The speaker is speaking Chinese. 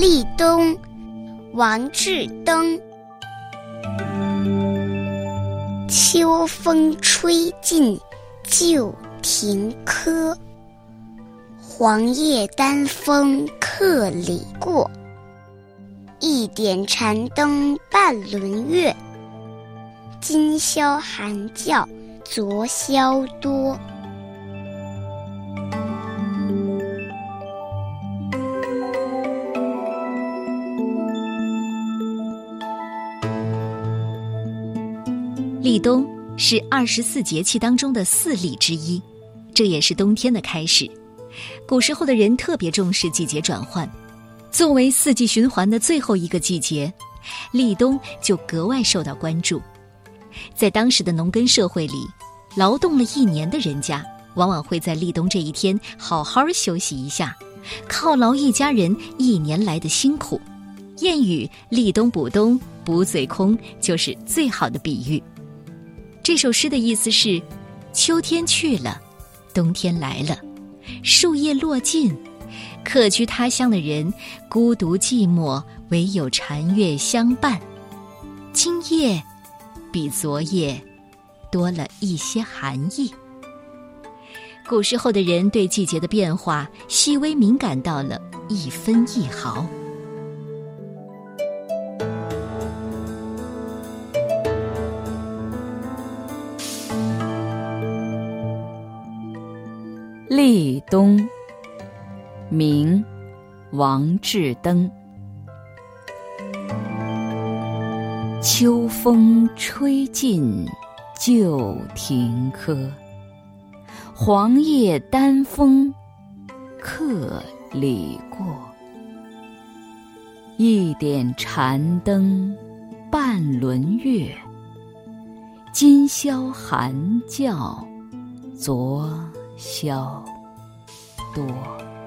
立冬，王志登。秋风吹尽旧亭柯，黄叶丹枫客里过。一点残灯半轮月，今宵寒叫昨宵多。立冬是二十四节气当中的四立之一，这也是冬天的开始。古时候的人特别重视季节转换，作为四季循环的最后一个季节，立冬就格外受到关注。在当时的农耕社会里，劳动了一年的人家，往往会在立冬这一天好好休息一下，犒劳一家人一年来的辛苦。谚语“立冬补冬，补嘴空”就是最好的比喻。这首诗的意思是：秋天去了，冬天来了，树叶落尽，客居他乡的人孤独寂寞，唯有禅月相伴。今夜比昨夜多了一些寒意。古时候的人对季节的变化细微敏感到了一分一毫。立冬，明，王志登。秋风吹尽旧亭柯，黄叶丹枫客里过。一点残灯半轮月，今宵寒教昨。消多。